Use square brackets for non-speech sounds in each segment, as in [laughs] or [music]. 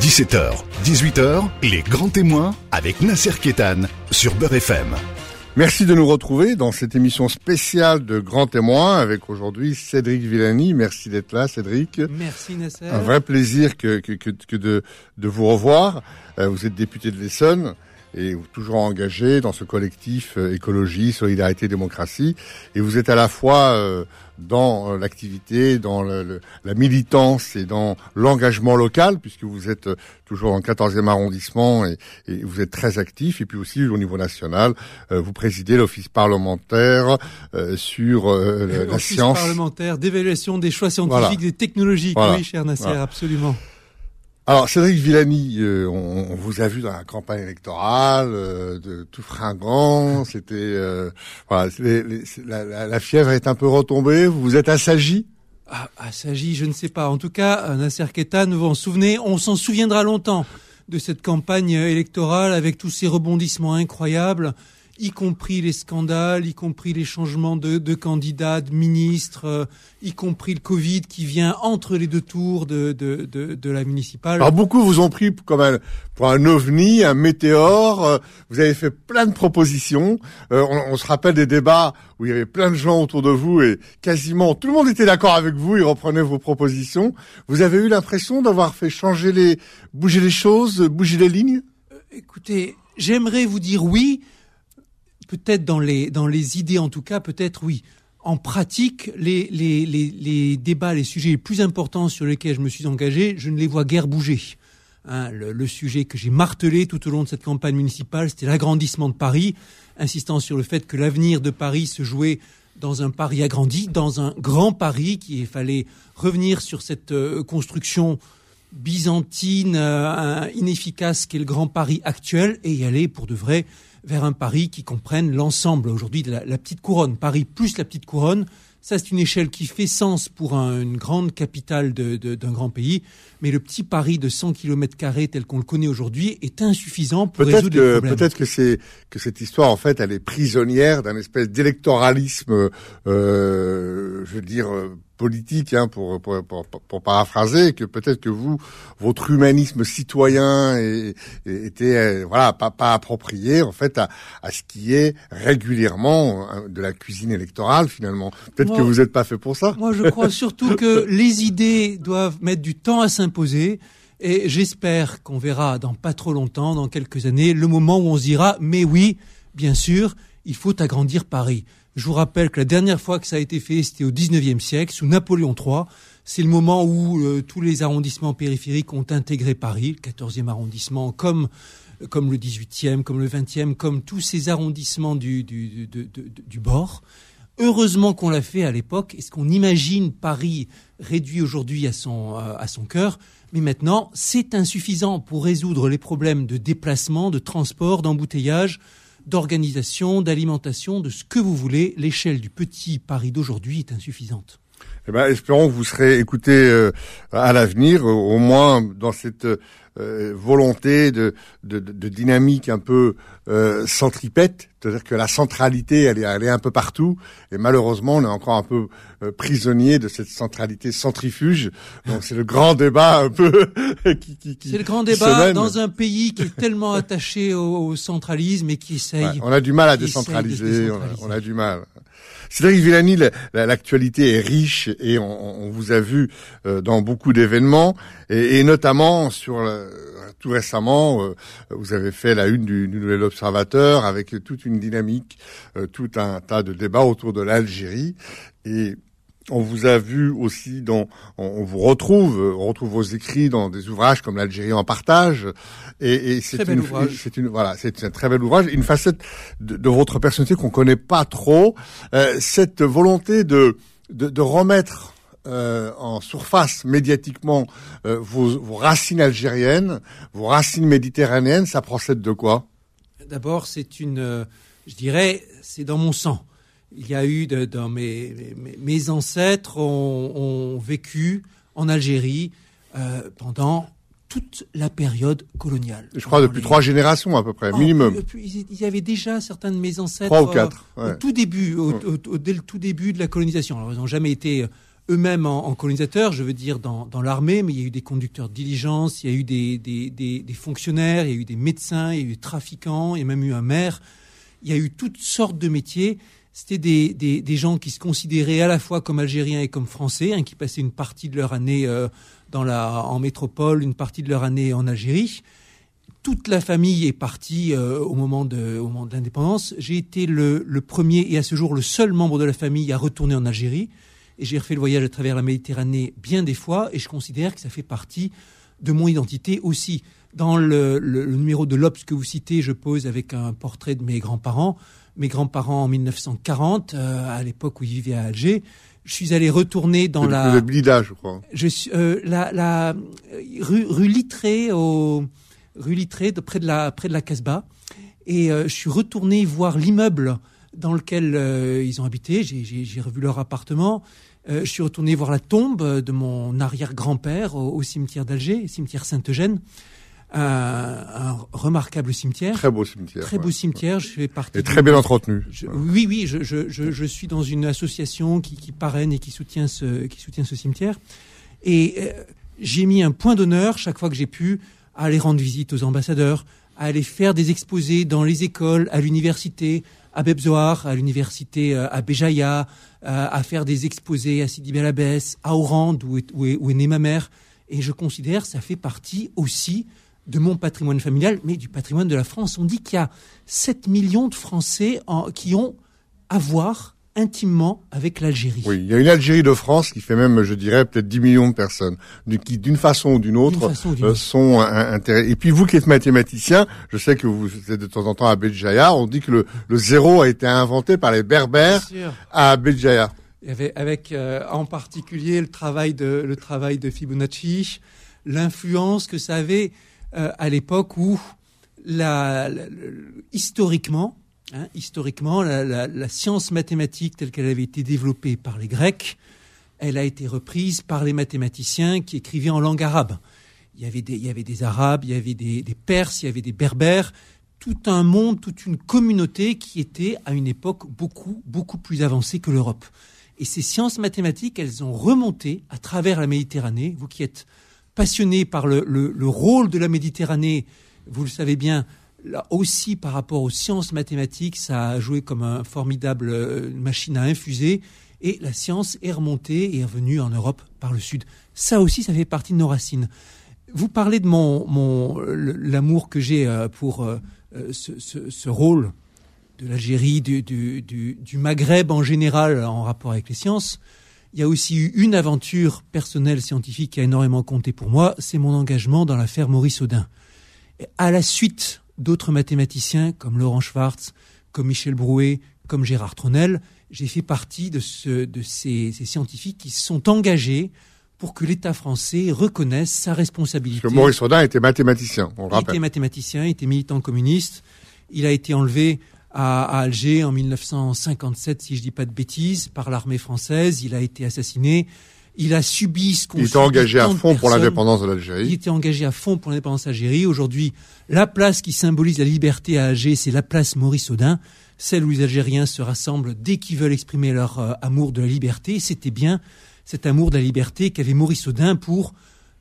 17h, 18h, les grands témoins avec Nasser Kétan sur Beurre FM. Merci de nous retrouver dans cette émission spéciale de Grands Témoins avec aujourd'hui Cédric Villani. Merci d'être là, Cédric. Merci, Nasser. Un vrai plaisir que, que, que, que de, de vous revoir. Euh, vous êtes député de l'Essonne et toujours engagé dans ce collectif euh, écologie, solidarité, démocratie. Et vous êtes à la fois euh, dans euh, l'activité, dans le, la militance et dans l'engagement local, puisque vous êtes toujours le 14e arrondissement et, et, vous êtes très actif. Et puis aussi au niveau national, vous présidez l'office parlementaire sur la science. parlementaire d'évaluation des choix scientifiques et technologiques. Oui, cher Nasser, absolument. Alors Cédric Villani, euh, on, vous a vu dans la campagne électorale, euh, de tout fringant. [laughs] C'était euh, voilà, la, la, fièvre est un peu retombée. Vous vous êtes assagi? Ah, Assagi, je ne sais pas. En tout cas, Nasser Ketan, vous en souvenez, on s'en souviendra longtemps de cette campagne électorale avec tous ces rebondissements incroyables y compris les scandales, y compris les changements de, de candidats, de ministres, euh, y compris le Covid qui vient entre les deux tours de, de, de, de la municipale. Alors beaucoup vous ont pris comme un, pour un ovni, un météore. Euh, vous avez fait plein de propositions. Euh, on, on, se rappelle des débats où il y avait plein de gens autour de vous et quasiment tout le monde était d'accord avec vous. Ils reprenaient vos propositions. Vous avez eu l'impression d'avoir fait changer les, bouger les choses, bouger les lignes? écoutez, j'aimerais vous dire oui peut-être dans les, dans les idées en tout cas, peut-être oui. En pratique, les, les, les, débats, les sujets les plus importants sur lesquels je me suis engagé, je ne les vois guère bouger. Hein, le, le, sujet que j'ai martelé tout au long de cette campagne municipale, c'était l'agrandissement de Paris, insistant sur le fait que l'avenir de Paris se jouait dans un Paris agrandi, dans un grand Paris, qu'il fallait revenir sur cette euh, construction byzantine, euh, inefficace qu'est le grand Paris actuel, et y aller pour de vrai vers un Paris qui comprenne l'ensemble aujourd'hui de la, petite couronne. Paris plus la petite couronne, ça c'est une échelle qui fait sens pour une grande capitale d'un grand pays, mais le petit Paris de 100 km tel qu'on le connaît aujourd'hui est insuffisant pour résoudre que, les problèmes. Peut-être que c'est que cette histoire en fait elle est prisonnière d'un espèce d'électoralisme, euh, je veux dire politique, hein, pour, pour, pour, pour, paraphraser, que peut-être que vous, votre humanisme citoyen était euh, voilà pas, pas approprié en fait à, à ce qui est régulièrement hein, de la cuisine électorale finalement. Peut-être que vous n'êtes pas fait pour ça. Moi, je crois surtout que [laughs] les idées doivent mettre du temps à s'imposer. Et j'espère qu'on verra dans pas trop longtemps, dans quelques années, le moment où on se dira, mais oui, bien sûr, il faut agrandir Paris. Je vous rappelle que la dernière fois que ça a été fait, c'était au 19e siècle, sous Napoléon III. C'est le moment où euh, tous les arrondissements périphériques ont intégré Paris, le 14e arrondissement, comme, comme le 18e, comme le 20e, comme tous ces arrondissements du, du, bord. Heureusement qu'on l'a fait à l'époque. Est-ce qu'on imagine Paris réduit aujourd'hui à son, euh, à son cœur Mais maintenant, c'est insuffisant pour résoudre les problèmes de déplacement, de transport, d'embouteillage, d'organisation, d'alimentation, de ce que vous voulez. L'échelle du petit Paris d'aujourd'hui est insuffisante. Eh ben, espérons que vous serez écoutés euh, à l'avenir, au moins dans cette euh, volonté de, de, de, dynamique un peu euh, centripète, c'est-à-dire que la centralité, elle est, elle est un peu partout, et malheureusement, on est encore un peu euh, prisonnier de cette centralité centrifuge. Donc c'est le grand débat un peu [laughs] qui, qui, qui C'est le grand débat dans un pays qui est tellement [laughs] attaché au, centralisme et qui essaye. on a du mal à décentraliser, on a, du mal. Cédric Villani, l'actualité est riche et on, on vous a vu euh, dans beaucoup d'événements et, et, notamment sur tout récemment, euh, vous avez fait la une du, du Nouvel Observateur avec toute une dynamique, euh, tout un tas de débats autour de l'Algérie. Et on vous a vu aussi dans, on, vous retrouve, on retrouve vos écrits dans des ouvrages comme l'Algérie en partage, et, et c'est une, c'est une, voilà, c'est un très bel ouvrage, une facette de, de votre personnalité qu'on connaît pas trop, euh, cette volonté de, de, de remettre euh, en surface médiatiquement euh, vos, vos, racines algériennes, vos racines méditerranéennes, ça procède de quoi? D'abord, c'est une, euh, je dirais, c'est dans mon sang il y a eu de, dans mes, mes, ancêtres ont, vécu en Algérie euh, pendant toute la période coloniale. Je crois depuis trois générations à peu près, minimum. il y avait déjà certains de mes ancêtres trois ou quatre, au tout début, au, dès le tout début de la colonisation. Alors ils n'ont jamais été eux-mêmes en, colonisateurs, je veux dire dans, l'armée, mais il y a eu des conducteurs de diligence, il y a eu des, des, fonctionnaires, il y a eu des médecins, il y a eu des trafiquants, il y a même eu un maire. Il y a eu toutes sortes de métiers. C'était des, gens qui se considéraient à la fois comme algériens et comme français, hein, qui passaient une partie de leur année euh, dans la, en métropole, une partie de leur année en Algérie. Toute la famille est partie euh, au moment de, au moment de l'indépendance. J'ai été le, le premier et à ce jour le seul membre de la famille à retourner en Algérie et j'ai refait le voyage à travers la Méditerranée bien des fois, et je considère que ça fait partie de mon identité aussi. Dans le, numéro de l'Obs que vous citez, je pose avec un portrait de mes grands-parents. Mes grands-parents en 1940, euh, à l'époque où ils vivaient à Alger. Je suis allé retourner dans la... Le Blida, je crois. Je suis, euh, la, la rue, rue Littré, au, rue Littré, près de la, près de la Casbah. Et euh, je suis retourné voir l'immeuble dans lequel euh, ils ont habité. J'ai revu leur appartement. Euh, je suis retourné voir la tombe de mon arrière-grand-père au, cimetière d'Alger, cimetière Saint-Eugène. Un remarquable cimetière. Très beau cimetière. Très beau cimetière. Je fais partie. Et très bien entretenu. oui, oui. Je, je, je, suis dans une association qui, qui, parraine et qui soutient ce, qui soutient ce cimetière. Et euh, j'ai mis un point d'honneur chaque fois que j'ai pu à aller rendre visite aux ambassadeurs, à aller faire des exposés dans les écoles, à l'université, à Bebzoar, à l'université euh, à Béjaïa, euh, à faire des exposés à Sidi Bel Abbès, à Oran, où est, où, est, née ma mère. Et je considère que ça fait partie aussi de mon patrimoine familial, mais du patrimoine de la France. On dit qu'il y a 7 millions de Français qui ont à voir intimement avec l'Algérie. Oui, il y a une Algérie de France qui fait même, je dirais, peut-être 10 millions de personnes, qui d'une façon ou d'une autre euh, sont intéressés. Et puis vous qui êtes mathématicien, je sais que vous êtes de temps en temps à Béjaïa, on dit que le, le zéro a été inventé par les Berbères à Béjaïa. Avec, avec euh, en particulier le travail de, le travail de Fibonacci, l'influence que ça avait euh, à l'époque où, historiquement, Hein, historiquement, la, science mathématique telle qu'elle avait été développée par les Grecs, elle a été reprise par les mathématiciens qui écrivaient en langue arabe. Il y avait des, il y avait des Arabes, il y avait des, Perses, il y avait des Berbères, tout un monde, toute une communauté qui était à une époque beaucoup, beaucoup plus avancée que l'Europe. Et ces sciences mathématiques, elles ont remonté à travers la Méditerranée. Vous qui êtes passionné par le rôle de la Méditerranée, vous le savez bien, là aussi par rapport aux sciences mathématiques, ça a joué comme un formidable euh, machine à infuser. Et la science est remontée et est revenue en Europe par le Sud. Ça aussi, ça fait partie de nos racines. Vous parlez de mon, mon l'amour que j'ai euh, pour euh, ce, ce, ce, rôle de l'Algérie, du, du, du, Maghreb en général en rapport avec les sciences. Il y a aussi eu une aventure personnelle scientifique qui a énormément compté pour moi, c'est mon engagement dans l'affaire Maurice Audin. Et à la suite d'autres mathématiciens comme Laurent Schwartz, comme Michel Brouet, comme Gérard Tronel. J'ai fait partie de, ce, de ces, scientifiques qui se sont engagés pour que l'État français reconnaisse sa responsabilité. Parce que Maurice Rodin était mathématicien, on Il était mathématicien, il était militant communiste. Il a été enlevé à, Alger en 1957, si je dis pas de bêtises, par l'armée française. Il a été assassiné. Il a subi ce qu'on Il était engagé à fond pour l'indépendance de l'Algérie. Il était engagé à fond pour l'indépendance d'Algérie. Aujourd'hui, la place qui symbolise la liberté à Alger, c'est la place Maurice Audin, celle où les Algériens se rassemblent dès qu'ils veulent exprimer leur euh, amour de la liberté. C'était bien cet amour de la liberté qu'avait Maurice Audin pour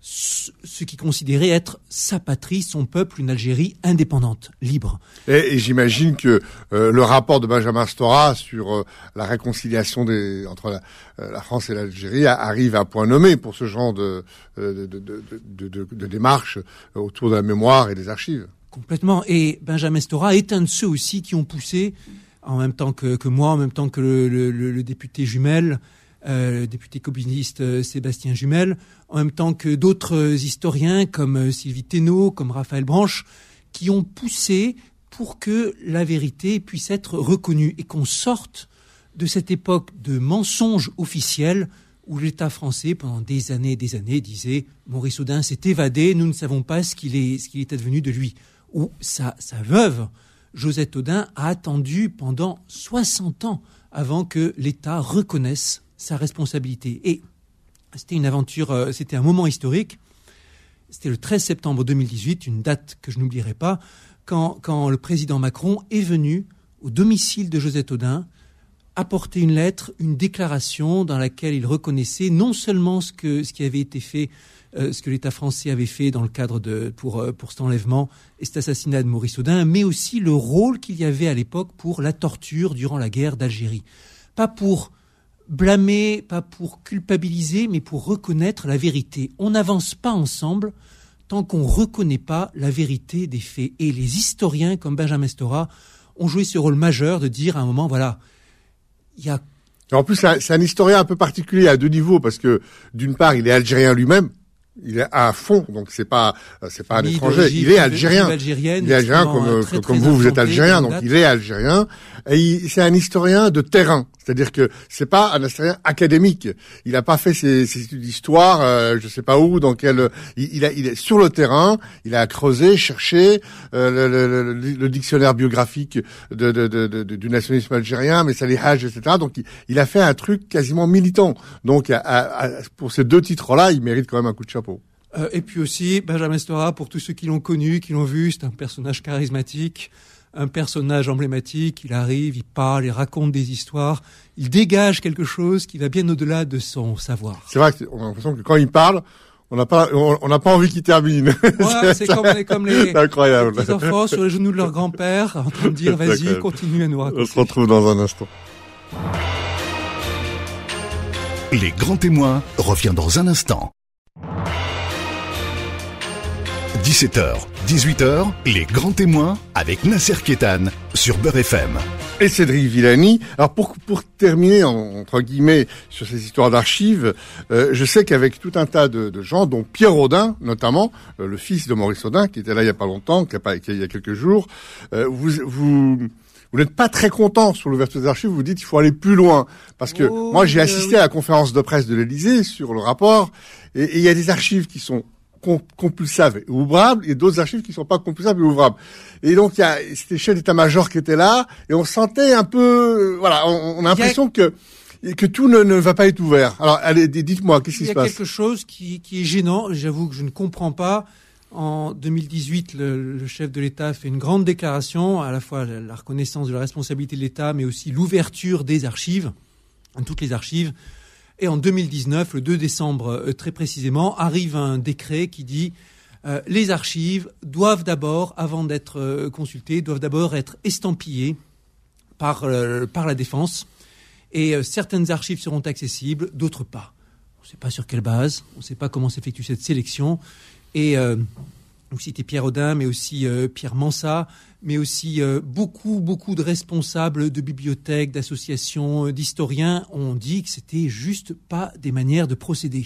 ce qui considérait être sa patrie, son peuple, une Algérie indépendante, libre. Et, j'imagine que euh, le rapport de Benjamin Stora sur euh, la réconciliation des, entre la, euh, la France et l'Algérie arrive à point nommé pour ce genre de, de, de, de, de démarche autour de la mémoire et des archives. Complètement. Et Benjamin Stora est un de ceux aussi qui ont poussé, en même temps que, que moi, en même temps que le, le, le député Jumel, le député communiste euh, Sébastien Jumel, en même temps que d'autres historiens comme euh, Sylvie Thénault, comme Raphaël Branche, qui ont poussé pour que la vérité puisse être reconnue et qu'on sorte de cette époque de mensonges officiels où l'État français, pendant des années et des années, disait Maurice Audin s'est évadé, nous ne savons pas ce qu'il est, qu'il est advenu de lui. Ou sa veuve, Josette Audin, a attendu pendant 60 ans avant que l'État reconnaisse sa responsabilité. Et c'était une aventure, euh, c'était un moment historique. C'était le 13 septembre 2018, une date que je n'oublierai pas, quand, quand, le président Macron est venu au domicile de Josette Audin apporté une lettre, une déclaration dans laquelle il reconnaissait non seulement ce, que, ce qui avait été fait, euh, ce que l'État français avait fait dans le cadre de pour, euh, pour cet enlèvement et cet assassinat de Maurice Audin, mais aussi le rôle qu'il y avait à l'époque pour la torture durant la guerre d'Algérie. Pas pour blâmer, pas pour culpabiliser, mais pour reconnaître la vérité. On n'avance pas ensemble tant qu'on ne reconnaît pas la vérité des faits. Et les historiens, comme Benjamin Stora, ont joué ce rôle majeur de dire à un moment, voilà, il y a... En plus, c'est un, historien un peu particulier à deux niveaux, parce que d'une part, il est algérien lui-même, il est à fond, donc c'est pas c'est pas un étranger. Il est algérien. Il est algérien comme, comme vous, vous êtes algérien, donc il est algérien. Et c'est un historien de terrain, c'est-à-dire que c'est pas un historien académique. Il n'a pas fait ses, ses études d'histoire, euh, je sais pas où, dans quel. Il, a, il est sur le terrain. Il a creusé, cherché euh, le, le, le, dictionnaire biographique de, de, de, du nationalisme algérien, mais Salih Haj, etc. Donc il, il, a fait un truc quasiment militant. Donc à, pour ces deux titres-là, il mérite quand même un coup de chapeau. Euh, et puis aussi Benjamin Stora, pour tous ceux qui l'ont connu, qui l'ont vu, c'est un personnage charismatique un personnage emblématique, il arrive, il parle, il raconte des histoires, il dégage quelque chose qui va bien au-delà de son savoir. C'est vrai qu'on a l'impression que quand il parle, on n'a pas, on n'a pas envie qu'il termine. Ouais, [laughs] c'est comme, comme, les, incroyable. les enfants sur les genoux de leur grand-père, en train de dire vas-y, continue à nous raconter. On se retrouve dans un instant. Les grands témoins revient dans un instant. 17h, 18h, les grands témoins avec Nasser Kétan sur Beurre FM. Et Cédric Villani. Alors pour, pour terminer, entre guillemets, sur ces histoires d'archives, euh, je sais qu'avec tout un tas de, de, gens, dont Pierre Audin notamment, euh, le fils de Maurice Audin, qui était là il y a pas longtemps, qui, a pas, il y a quelques jours, euh, vous... vous vous n'êtes pas très content sur l'ouverture des archives, vous dites qu'il faut aller plus loin. Parce que oh, moi, j'ai assisté à la conférence de presse de l'Élysée sur le rapport, et il y a des archives qui sont compulsables et ouvrables, et d'autres archives qui sont pas compulsables et ouvrables. Et donc, il y a c'était chef d'état-major qui était là, et on sentait un peu, voilà, on, a l'impression que que tout ne, ne, va pas être ouvert. Alors, allez, dites-moi, qu'est-ce qui se passe Il y a quelque chose qui, qui est gênant. J'avoue que je ne comprends pas. En 2018, le, le chef de l'État fait une grande déclaration, à la fois la reconnaissance de la responsabilité de l'État, mais aussi l'ouverture des archives, toutes les archives. Et en 2019, le 2 décembre euh, très précisément, arrive un décret qui dit euh, les archives doivent d'abord, avant d'être euh, consultées, doivent d'abord être estampillées par, par la défense. Et certaines archives seront accessibles, d'autres pas. On ne sait pas sur quelle base, on ne sait pas comment s'effectue cette sélection. Et vous citez Pierre Audin, mais aussi Pierre Mansat, mais aussi euh, beaucoup, beaucoup de responsables de bibliothèques, d'associations, euh, d'historiens ont dit que c'était juste pas des manières de procéder.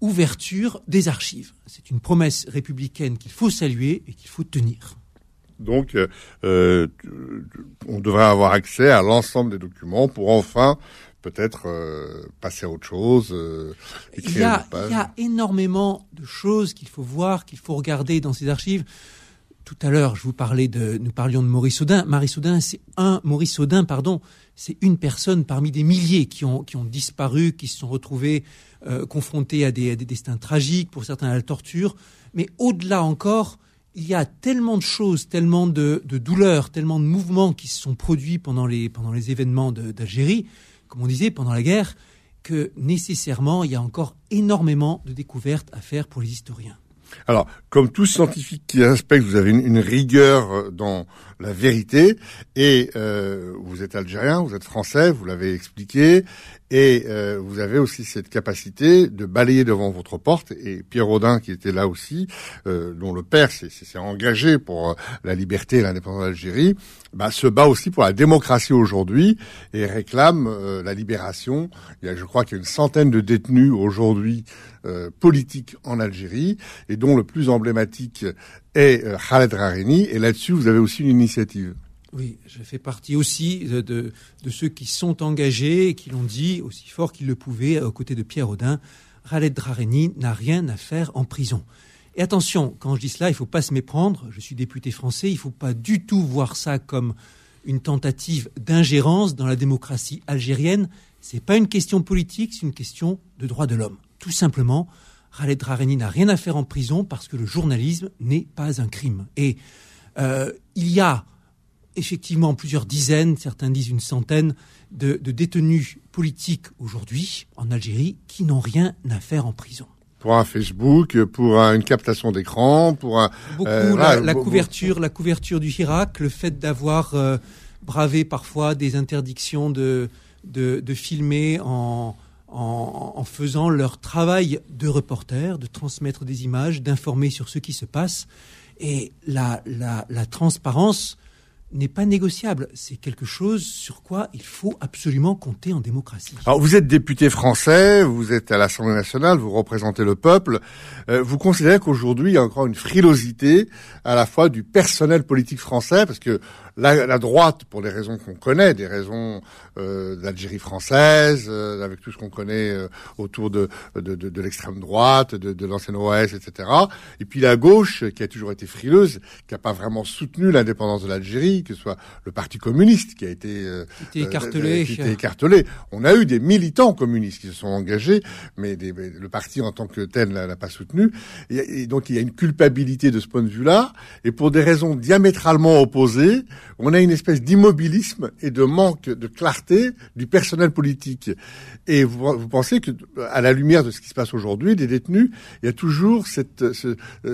Ouverture des archives. C'est une promesse républicaine qu'il faut saluer et qu'il faut tenir. Donc, euh, on devrait avoir accès à l'ensemble des documents pour enfin peut-être passer à autre chose. il, y a, il y a énormément de choses qu'il faut voir, qu'il faut regarder dans ces archives tout à l'heure, nous parlions de Maurice Audin. Maurice Audin, c'est un, Maurice Audin, pardon, c'est une personne parmi des milliers qui ont, disparu, qui se sont retrouvés euh, confrontés à des, des, destins tragiques, pour certains à la torture. Mais au-delà encore, il y a tellement de choses, tellement de, douleurs, tellement de mouvements qui se sont produits pendant les événements d'Algérie, comme on disait, pendant la guerre, que nécessairement, il y a encore énormément de découvertes à faire pour les historiens. Alors, comme tout scientifique qui respecte, vous avez une, rigueur euh, dans la vérité, et euh, vous êtes algérien, vous êtes français, vous l'avez expliqué, et euh, vous avez aussi cette capacité de balayer devant votre porte. Et Pierre Audin, qui était là aussi, dont le père s'est engagé pour la liberté et l'indépendance d'Algérie, bah, se bat aussi pour la démocratie aujourd'hui et réclame la libération. Il y a, je crois qu'il y a une centaine de détenus aujourd'hui euh, politique en Algérie et dont le plus emblématique est euh, Khaled Rareni. Et là-dessus, vous avez aussi une initiative. Oui, je fais partie aussi de, ceux qui sont engagés et qui l'ont dit aussi fort qu'ils le pouvaient aux côtés de Pierre Audin. Khaled Drareni n'a rien à faire en prison. Et attention, quand je dis cela, il ne faut pas se méprendre. Je suis député français, il ne faut pas du tout voir ça comme une tentative d'ingérence dans la démocratie algérienne. Ce n'est pas une question politique, c'est une question de droits de l'homme. Tout simplement, Khaled Drareni n'a rien à faire en prison parce que le journalisme n'est pas un crime. Et euh, il y a effectivement plusieurs dizaines, certains disent une centaine, de, détenus politiques aujourd'hui en Algérie qui n'ont rien à faire en prison pour un Facebook, pour une captation d'écran, pour un beaucoup euh, la, couverture, la couverture du Hirak, le fait d'avoir euh, bravé parfois des interdictions de de, filmer en, en, faisant leur travail de reporter, de transmettre des images, d'informer sur ce qui se passe. Et la, la, la transparence n'est pas négociable. C'est quelque chose sur quoi il faut absolument compter en démocratie. Alors vous êtes député français, vous êtes à l'Assemblée nationale, vous représentez le peuple. Euh, vous considérez qu'aujourd'hui il y a encore une frilosité à la fois du personnel politique français, parce que la, la droite, pour les raisons qu'on connaît, des raisons euh, d'Algérie française, euh, avec tout ce qu'on connaît euh, autour de, de, de, de l'extrême droite, de, de l'ancienne OS, etc. Et puis la gauche, qui a toujours été frileuse, qui n'a pas vraiment soutenu l'indépendance de l'Algérie, que ce soit le Parti communiste, qui a été, euh, qui écartelé. qui écartelé. On a eu des militants communistes qui se sont engagés, mais, des, le parti en tant que tel n'a pas soutenu. Et, et donc il y a une culpabilité de ce point de vue-là. Et pour des raisons diamétralement opposées, on a une espèce d'immobilisme et de manque de clarté du personnel politique. Et vous, pensez que, à la lumière de ce qui se passe aujourd'hui, des détenus, il y a toujours cette,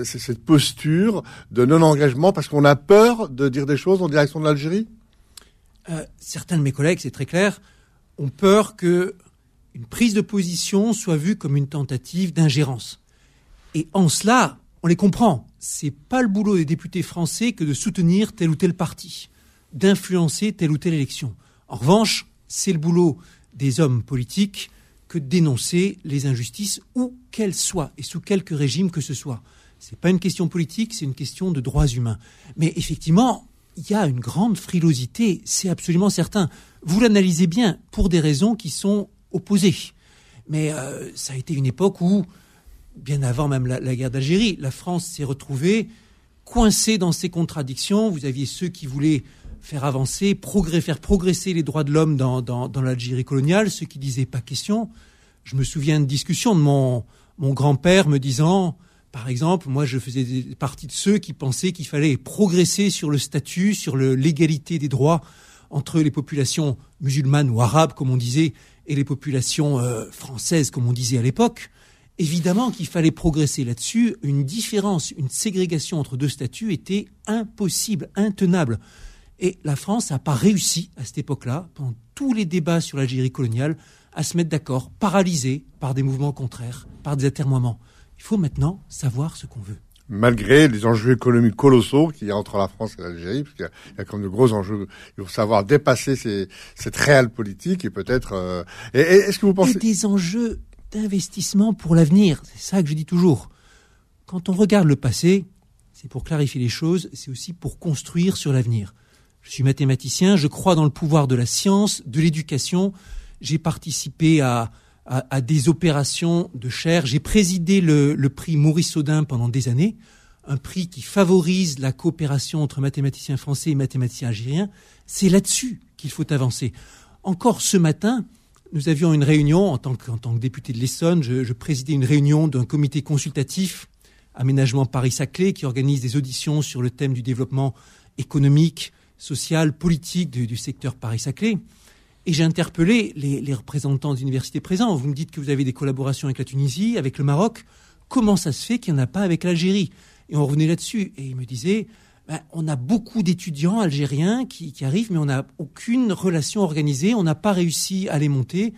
cette posture de non-engagement parce qu'on a peur de dire des choses en de l'Algérie? Euh, Certains de mes collègues, c'est très clair, ont peur que une prise de position soit vue comme une tentative d'ingérence. Et en cela, on les comprend. C'est pas le boulot des députés français que de soutenir tel ou tel parti d'influencer telle ou telle élection. En revanche, c'est le boulot des hommes politiques que dénoncer les injustices, où qu'elles soient, et sous quelque régime que ce soit. Ce n'est pas une question politique, c'est une question de droits humains. Mais effectivement, il y a une grande frilosité, c'est absolument certain. Vous l'analysez bien pour des raisons qui sont opposées. Mais euh, ça a été une époque où, bien avant même la, guerre d'Algérie, la France s'est retrouvée coincée dans ses contradictions. Vous aviez ceux qui voulaient faire avancer, faire progresser les droits de l'homme dans, l'Algérie coloniale, ce qui disait pas question. Je me souviens de discussions de mon grand-père me disant, par exemple, moi je faisais partie de ceux qui pensaient qu'il fallait progresser sur le statut, sur l'égalité des droits entre les populations musulmanes ou arabes, comme on disait, et les populations euh, françaises, comme on disait à l'époque. Évidemment qu'il fallait progresser là-dessus. Une différence, une ségrégation entre deux statuts était impossible, intenable. Et la France n'a pas réussi à cette époque-là, pendant tous les débats sur l'Algérie coloniale, à se mettre d'accord, paralysée par des mouvements contraires, par des atermoiements. Il faut maintenant savoir ce qu'on veut. Malgré les enjeux économiques colossaux qu'il y a entre la France et l'Algérie, parce qu'il y, a comme de gros enjeux, il faut savoir dépasser ces, cette réelle politique et peut-être. Euh, est-ce que vous pensez et des enjeux d'investissement pour l'avenir C'est ça que je dis toujours. Quand on regarde le passé, c'est pour clarifier les choses, c'est aussi pour construire sur l'avenir. Je suis mathématicien, je crois dans le pouvoir de la science, de l'éducation. J'ai participé à, à, des opérations de chair. J'ai présidé le, prix Maurice Audin pendant des années, un prix qui favorise la coopération entre mathématiciens français et mathématiciens algériens. C'est là-dessus qu'il faut avancer. Encore ce matin, nous avions une réunion, en tant que, député de l'Essonne, je, je présidais une réunion d'un comité consultatif Aménagement Paris-Saclay qui organise des auditions sur le thème du développement économique, social, politique du, secteur Paris-Saclay. Et j'ai interpellé les, représentants d'universités présents. Vous me dites que vous avez des collaborations avec la Tunisie, avec le Maroc. Comment ça se fait qu'il n'y en a pas avec l'Algérie? Et on revenait là-dessus. Et ils me disaient, ben, on a beaucoup d'étudiants algériens qui, arrivent, mais on n'a aucune relation organisée. On n'a pas réussi à les monter,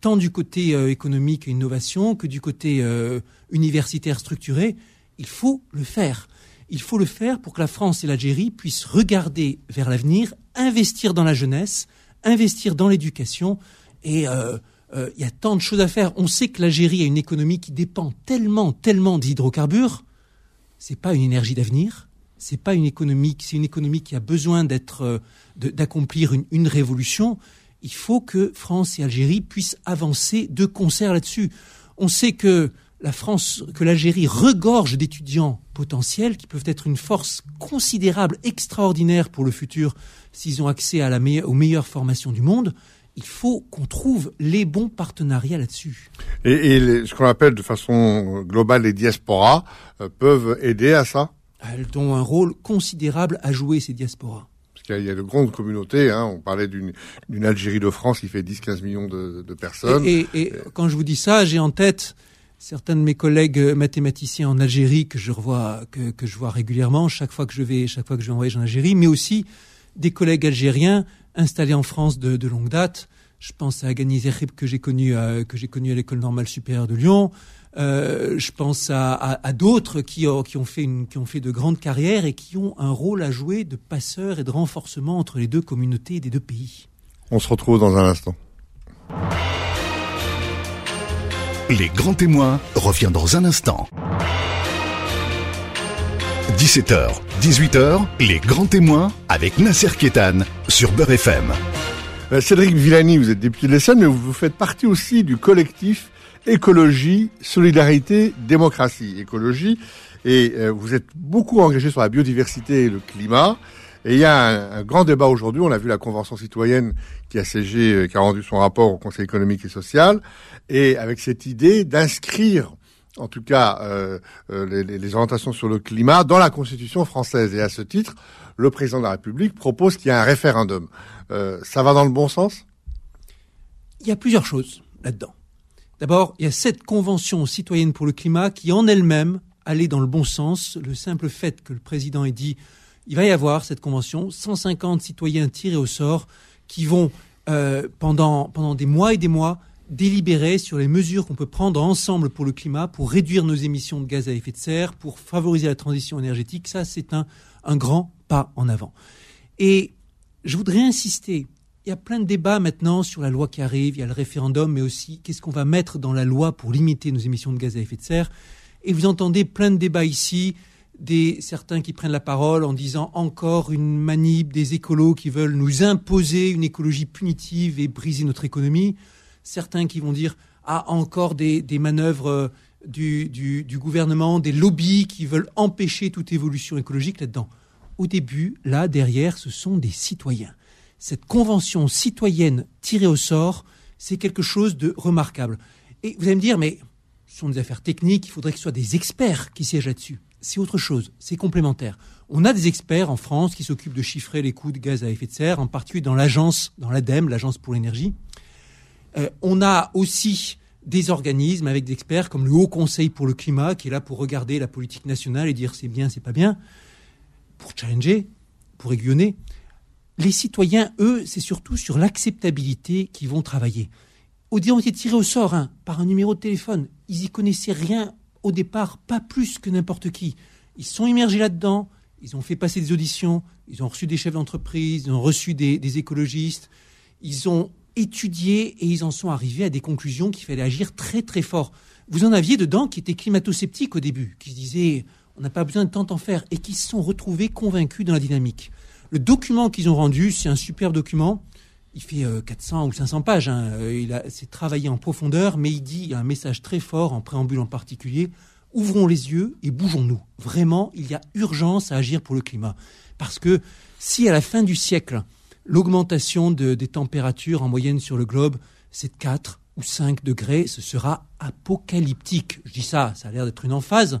tant du côté euh, économique et innovation que du côté euh, universitaire structuré. Il faut le faire. Il faut le faire pour que la France et l'Algérie puissent regarder vers l'avenir, investir dans la jeunesse, investir dans l'éducation. Et euh, euh, il y a tant de choses à faire. On sait que l'Algérie a une économie qui dépend tellement, tellement d'hydrocarbures. C'est pas une énergie d'avenir. C'est pas une économie. C'est une économie qui a besoin d'être, euh, d'accomplir une, une révolution. Il faut que France et Algérie puissent avancer de concert là-dessus. On sait que la France, que l'Algérie regorge d'étudiants potentiels qui peuvent être une force considérable, extraordinaire pour le futur s'ils ont accès à la aux meilleures formations du monde. Il faut qu'on trouve les bons partenariats là-dessus. Et, ce qu'on appelle de façon globale les diasporas euh, peuvent aider à ça? Elles ont un rôle considérable à jouer, ces diasporas. Il y, a, de grandes communautés. Hein. On parlait d'une Algérie de France qui fait 10-15 millions de, de personnes. Et, et, quand je vous dis ça, j'ai en tête certains de mes collègues mathématiciens en Algérie que je revois, que, que, je vois régulièrement chaque fois que je vais, chaque fois que je vais en voyage en Algérie, mais aussi des collègues algériens installés en France de, longue date. Je pense à Gani Zerib que j'ai connu, à, que j'ai à l'école normale supérieure de Lyon. Euh, je pense à, d'autres qui, qui, ont fait qui ont fait de grandes carrières et qui ont un rôle à jouer de passeur et de renforcement entre les deux communautés des deux pays. On se retrouve dans un instant. Les grands témoins revient dans un instant. 17h, 18h, les grands témoins avec Nasser Kétan sur Beurre FM. Euh, Cédric Villani, vous êtes député de l'Essonne, mais vous faites partie aussi du collectif écologie, solidarité, démocratie, écologie. Et euh, vous êtes beaucoup engagé sur la biodiversité et le climat. Et il y a un, grand débat aujourd'hui. On a vu la Convention citoyenne qui a siégé, euh, qui a rendu son rapport au Conseil économique et social, et avec cette idée d'inscrire, en tout cas, euh, les, les, orientations sur le climat dans la Constitution française. Et à ce titre, le président de la République propose qu'il y ait un référendum. ça va dans le bon sens? Il y a plusieurs choses là-dedans. D'abord, il y a cette convention citoyenne pour le climat qui en elle-même allait dans le bon sens. Le simple fait que le président ait dit il va y avoir cette convention, 150 citoyens tirés au sort qui vont euh, pendant, des mois et des mois délibérer sur les mesures qu'on peut prendre ensemble pour le climat, pour réduire nos émissions de gaz à effet de serre, pour favoriser la transition énergétique. Ça, c'est un, un grand pas en avant. Et je voudrais insister il y a plein de débats maintenant sur la loi qui arrive, il y a le référendum, mais aussi qu'est-ce qu'on va mettre dans la loi pour limiter nos émissions de gaz à effet de serre. Et vous entendez plein de débats ici, des certains qui prennent la parole en disant encore une manip des écolos qui veulent nous imposer une écologie punitive et briser notre économie. Certains qui vont dire ah encore des, manœuvres euh, du, du, du gouvernement, des lobbies qui veulent empêcher toute évolution écologique là-dedans. Au début, là derrière, ce sont des citoyens cette convention citoyenne tirée au sort, c'est quelque chose de remarquable. Et vous allez me dire, mais ce sont des affaires techniques, il faudrait que ce soit des experts qui siègent là-dessus. C'est autre chose, c'est complémentaire. On a des experts en France qui s'occupent de chiffrer les coûts de gaz à effet de serre, en particulier dans l'agence, dans l'ADEME, l'agence pour l'énergie. Euh, on a aussi des organismes avec des experts comme le Haut Conseil pour le climat, qui est là pour regarder la politique nationale et dire c'est bien, c'est pas bien, pour challenger, pour aiguillonner. Les citoyens, eux, c'est surtout sur l'acceptabilité qu'ils vont travailler. Au ont été tirés au sort hein, par un numéro de téléphone. Ils y connaissaient rien au départ, pas plus que n'importe qui. Ils sont immergés là-dedans, ils ont fait passer des auditions, ils ont reçu des chefs d'entreprise, ils ont reçu des, des, écologistes, ils ont étudié et ils en sont arrivés à des conclusions qu'il fallait agir très très fort. Vous en aviez dedans qui étaient climato-sceptiques au début, qui se disaient on n'a pas besoin de tant en faire et qui se sont retrouvés convaincus dans la dynamique. Le document qu'ils ont rendu, c'est un superbe document. Il fait 400 euh, ou 500 pages. Hein. Euh, il a, travaillé en profondeur, mais il dit un message très fort en préambule en particulier. Ouvrons les yeux et bougeons-nous. Vraiment, il y a urgence à agir pour le climat. Parce que si à la fin du siècle, l'augmentation de, des températures en moyenne sur le globe, c'est de 4 ou 5 degrés, ce sera apocalyptique. Je dis ça, ça a l'air d'être une emphase,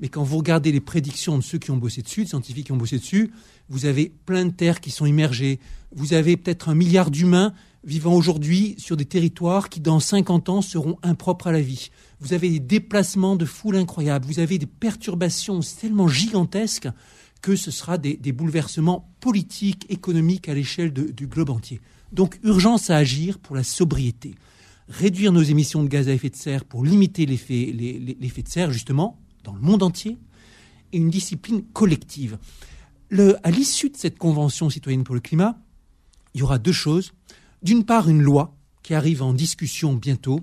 mais quand vous regardez les prédictions de ceux qui ont bossé dessus, de scientifiques qui ont bossé dessus, vous avez plein de terres qui sont immergées, vous avez peut-être un milliard d'humains vivant aujourd'hui sur des territoires qui, dans 50 ans, seront impropres à la vie. Vous avez des déplacements de foule incroyables, vous avez des perturbations tellement gigantesques que ce sera des, des bouleversements politiques, économiques à l'échelle du globe entier. Donc urgence à agir pour la sobriété. Réduire nos émissions de gaz à effet de serre pour limiter l'effet de serre, justement, dans le monde entier, et une discipline collective à l'issue de cette convention citoyenne pour le climat, il y aura deux choses. D'une part, une loi qui arrive en discussion bientôt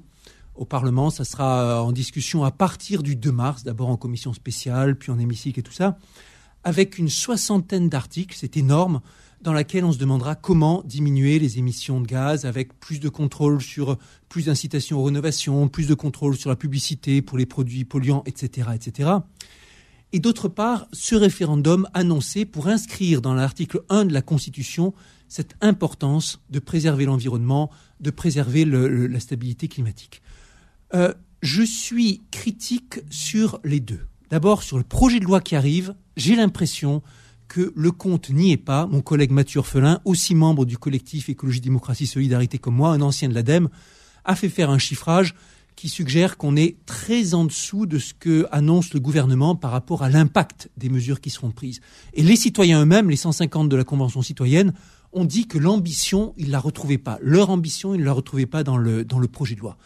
au Parlement. Ça sera en discussion à partir du 2 mars, d'abord en commission spéciale, puis en hémicycle et tout ça, avec une soixantaine d'articles, c'est énorme, dans laquelle on se demandera comment diminuer les émissions de gaz avec plus de contrôle sur plus d'incitation aux rénovations, plus de contrôle sur la publicité pour les produits polluants, etc., etc et d'autre part ce référendum annoncé pour inscrire dans l'article 1 de la Constitution cette importance de préserver l'environnement, de préserver la stabilité climatique. Euh, je suis critique sur les deux. D'abord, sur le projet de loi qui arrive, j'ai l'impression que le compte n'y est pas. Mon collègue Mathieu Orphelin, aussi membre du collectif Écologie, Démocratie, Solidarité comme moi, un ancien de l'ADEME, a fait faire un chiffrage qui suggère qu'on est très en dessous de ce que annonce le gouvernement par rapport à l'impact des mesures qui seront prises. Et les citoyens eux-mêmes, les 150 de la Convention citoyenne, ont dit que l'ambition, ils ne la retrouvaient pas. Leur ambition, ils ne la retrouvaient pas dans le, dans le projet de loi.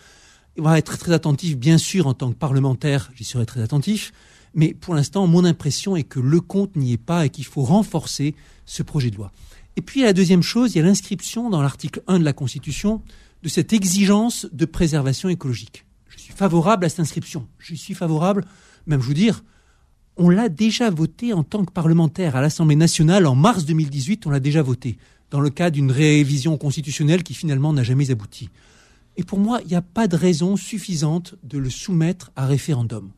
On va être très attentif, bien sûr, en tant que parlementaire, j'y serai très attentif, mais pour l'instant, mon impression est que le compte n'y est pas et qu'il faut renforcer ce projet de loi. Et puis, la deuxième chose, il y a l'inscription dans l'article 1 de la Constitution de cette exigence de préservation écologique. Je suis favorable à cette inscription. Je suis favorable, même je vous dire, on l'a déjà voté en tant que parlementaire à l'Assemblée nationale en mars 2018, on l'a déjà voté dans le cas d'une révision constitutionnelle qui finalement n'a jamais abouti. Et pour moi, il n'y a pas de raison suffisante de le soumettre à référendum.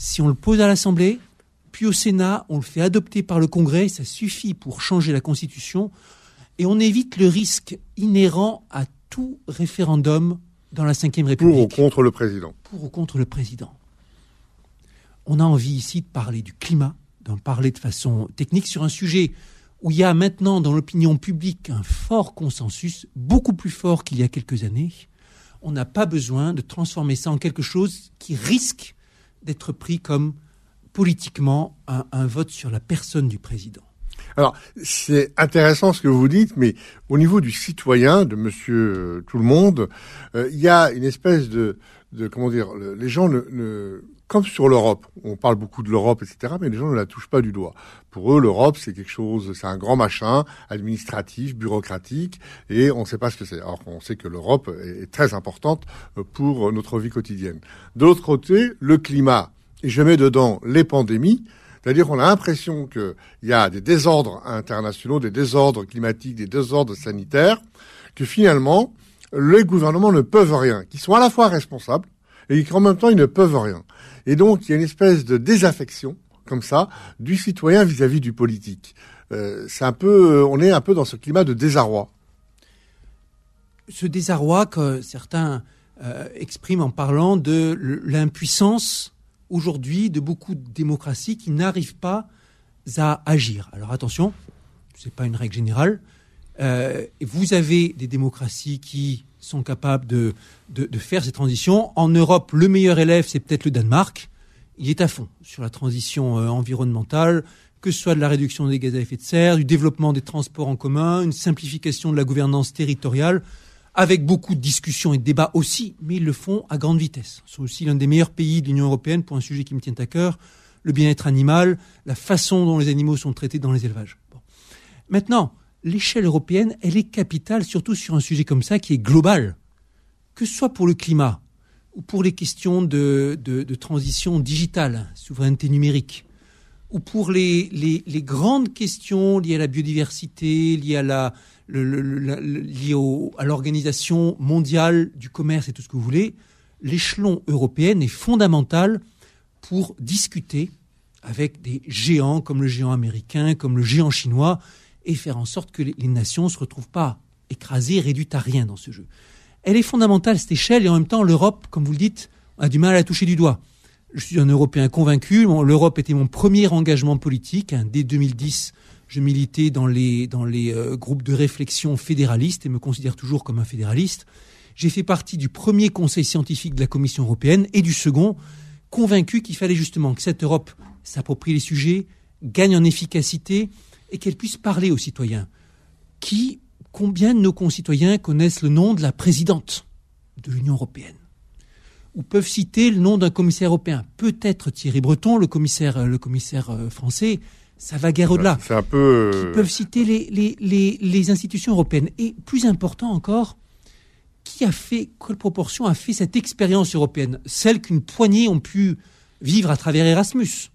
Si on le pose à l'Assemblée, puis au Sénat, on le fait adopter par le Congrès, ça suffit pour changer la Constitution, et on évite le risque inhérent à tout référendum dans la Ve République. Pour ou contre le président? Pour ou contre le président. On a envie ici de parler du climat, d'en parler de façon technique sur un sujet où il y a maintenant dans l'opinion publique un fort consensus, beaucoup plus fort qu'il y a quelques années. On n'a pas besoin de transformer ça en quelque chose qui risque d'être pris comme politiquement un, vote sur la personne du président. Alors, c'est intéressant ce que vous dites, mais au niveau du citoyen, de monsieur euh, tout le monde, euh, il y a une espèce de comment dire, les gens ne, comme sur l'Europe, on parle beaucoup de l'Europe, etc., mais les gens ne la touchent pas du doigt. Pour eux, l'Europe, c'est quelque chose, c'est un grand machin, administratif, bureaucratique, et on ne sait pas ce que c'est. Alors qu'on sait que l'Europe est très importante euh, pour notre vie quotidienne. De l'autre côté, le climat, et je mets dedans les pandémies, c'est-à-dire qu'on a l'impression qu'il y a des désordres internationaux, des désordres climatiques, des désordres sanitaires, que finalement, les gouvernements ne peuvent rien, qu'ils sont à la fois responsables et qu'en même temps, ils ne peuvent rien. Et donc, il y a une espèce de désaffection, comme ça, du citoyen vis-à-vis du politique. Euh, c'est un peu, on est un peu dans ce climat de désarroi. Ce désarroi que certains euh, expriment en parlant de l'impuissance aujourd'hui de beaucoup de démocraties qui n'arrivent pas à agir. Alors attention, ce n'est pas une règle générale. Euh, vous avez des démocraties qui sont capables de, de, faire ces transitions. En Europe, le meilleur élève, c'est peut-être le Danemark. Il est à fond sur la transition euh, environnementale, que ce soit de la réduction des gaz à effet de serre, du développement des transports en commun, une simplification de la gouvernance territoriale avec beaucoup de discussions et de débats aussi, mais ils le font à grande vitesse. C'est aussi l'un des meilleurs pays de l'Union européenne pour un sujet qui me tient à cœur, le bien-être animal, la façon dont les animaux sont traités dans les élevages. Maintenant, l'échelle européenne, elle est capitale, surtout sur un sujet comme ça qui est global, que ce soit pour le climat ou pour les questions de, transition digitale, souveraineté numérique, ou pour les, grandes questions liées à la biodiversité, liées à à l'organisation mondiale du commerce et tout ce que vous voulez, l'échelon européen est fondamental pour discuter avec des géants comme le géant américain, comme le géant chinois, et faire en sorte que les, nations ne se retrouvent pas écrasées, réduites à rien dans ce jeu. Elle est fondamentale, cette échelle, et en même temps, l'Europe, comme vous le dites, a du mal à la toucher du doigt. Je suis un Européen convaincu. L'Europe était mon premier engagement politique. Hein, dès 2010, je militais dans les, dans les euh, groupes de réflexion fédéralistes et me considère toujours comme un fédéraliste. J'ai fait partie du premier conseil scientifique de la Commission européenne et du second, convaincu qu'il fallait justement que cette Europe s'approprie les sujets, gagne en efficacité et qu'elle puisse parler aux citoyens. Qui, combien de nos concitoyens connaissent le nom de la présidente de l'Union européenne ou peuvent citer le nom d'un commissaire européen? Peut-être Thierry Breton, le commissaire, le commissaire euh, français, ça va guère au-delà. C'est un peu. Qui peuvent citer les, les, les, les, institutions européennes. Et plus important encore, qui a fait, quelle proportion a fait cette expérience européenne? Celle qu'une poignée ont pu vivre à travers Erasmus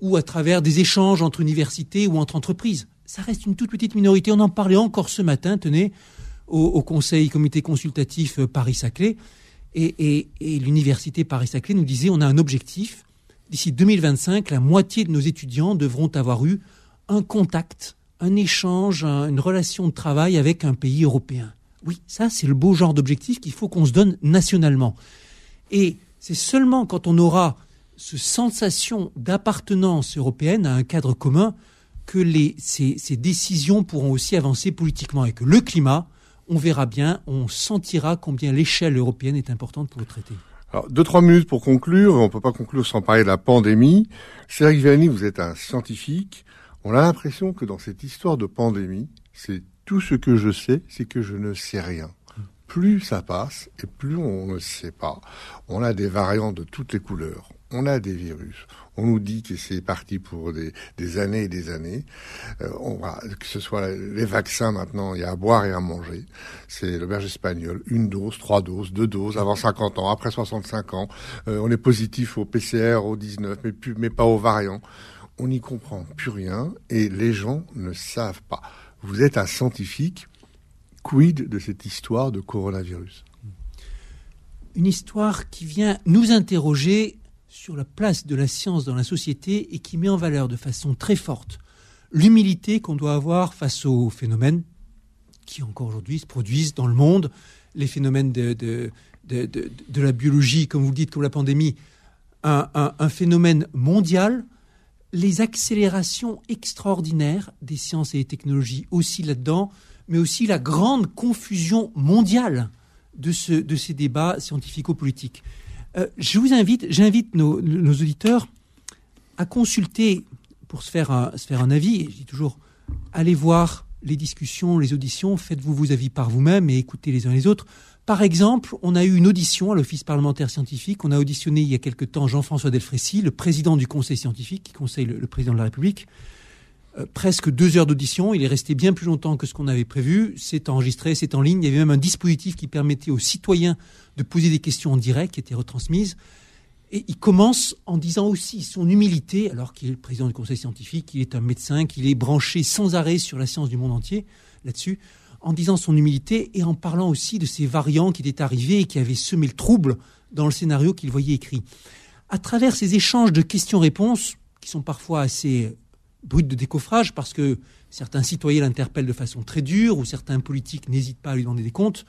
ou à travers des échanges entre universités ou entre entreprises. Ça reste une toute petite minorité. On en parlait encore ce matin, tenez, au, au Conseil Comité consultatif Paris-Saclay. Et l'université Paris-Saclay nous disait on a un objectif d'ici 2025, la moitié de nos étudiants devront avoir eu un contact, un échange, une relation de travail avec un pays européen. Oui, ça, c'est le beau genre d'objectif qu'il faut qu'on se donne nationalement. Et c'est seulement quand on aura cette sensation d'appartenance européenne à un cadre commun que les, ces, ces décisions pourront aussi avancer politiquement et que le climat, on verra bien, on sentira combien l'échelle européenne est importante pour le traité. Alors, deux, trois minutes pour conclure. On peut pas conclure sans parler de la pandémie. Cédric Villani, vous êtes un scientifique. On a l'impression que dans cette histoire de pandémie, c'est tout ce que je sais, c'est que je ne sais rien. Plus ça passe et plus on ne sait pas. On a des variants de toutes les couleurs. On a des virus. On nous dit que c'est parti pour des, années et des années. Euh, on va, que ce soit les vaccins maintenant, il y a à boire et à manger. C'est le berge espagnol, une dose, trois doses, deux doses, avant 50 ans, après 65 ans. Euh, on est positif au PCR, au 19, mais, mais pas aux variants. On n'y comprend plus rien et les gens ne savent pas. Vous êtes un scientifique. Quid de cette histoire de coronavirus? Une histoire qui vient nous interroger sur la place de la science dans la société et qui met en valeur de façon très forte l'humilité qu'on doit avoir face aux phénomènes qui encore aujourd'hui se produisent dans le monde, les phénomènes de, la biologie, comme vous le dites, comme la pandémie, un, phénomène mondial, les accélérations extraordinaires des sciences et des technologies aussi là-dedans, mais aussi la grande confusion mondiale de, de ces débats scientifico-politiques. Euh, je vous invite, j'invite nos, auditeurs à consulter, pour se faire un, avis, je dis toujours, allez voir les discussions, les auditions, faites-vous vos avis par vous-même et écoutez les uns les autres. Par exemple, on a eu une audition à l'Office parlementaire scientifique. On a auditionné il y a quelque temps Jean-François Delfrécy, le président du Conseil scientifique, qui conseille le, le président de la République. Euh, presque deux heures d'audition. Il est resté bien plus longtemps que ce qu'on avait prévu. C'est enregistré, c'est en ligne. Il y avait même un dispositif qui permettait aux citoyens de poser des questions en direct qui étaient retransmises. Et il commence en disant aussi son humilité, alors qu'il est président du conseil scientifique, qu'il est un médecin, qu'il est branché sans arrêt sur la science du monde entier là-dessus, en disant son humilité et en parlant aussi de ces variants qui étaient arrivés et qui avaient semé le trouble dans le scénario qu'il voyait écrit. À travers ces échanges de questions-réponses, qui sont parfois assez brutes de décoffrage, parce que certains citoyens l'interpellent de façon très dure, ou certains politiques n'hésitent pas à lui demander des comptes,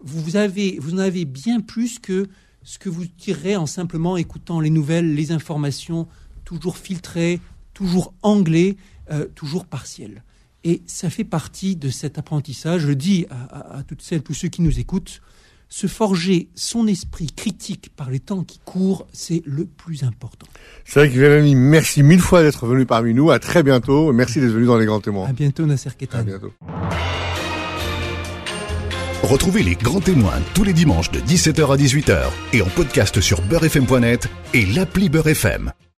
vous, avez, vous en avez bien plus que ce que vous tirerez en simplement écoutant les nouvelles, les informations, toujours filtrées, toujours anglais, euh, toujours partielles. Et ça fait partie de cet apprentissage, je dis à, à, à, toutes celles, tous ceux qui nous écoutent, se forger son esprit critique par les temps qui courent, c'est le plus important. C'est vrai que Vélanie, merci mille fois d'être venu parmi nous. À très bientôt. Merci d'être venu dans les grands témoins. À bientôt, Nasser Ketan. À bientôt. Retrouvez les grands témoins tous les dimanches de 17h à 18h et en podcast sur beurrefm.net et l'appli Beurrefm.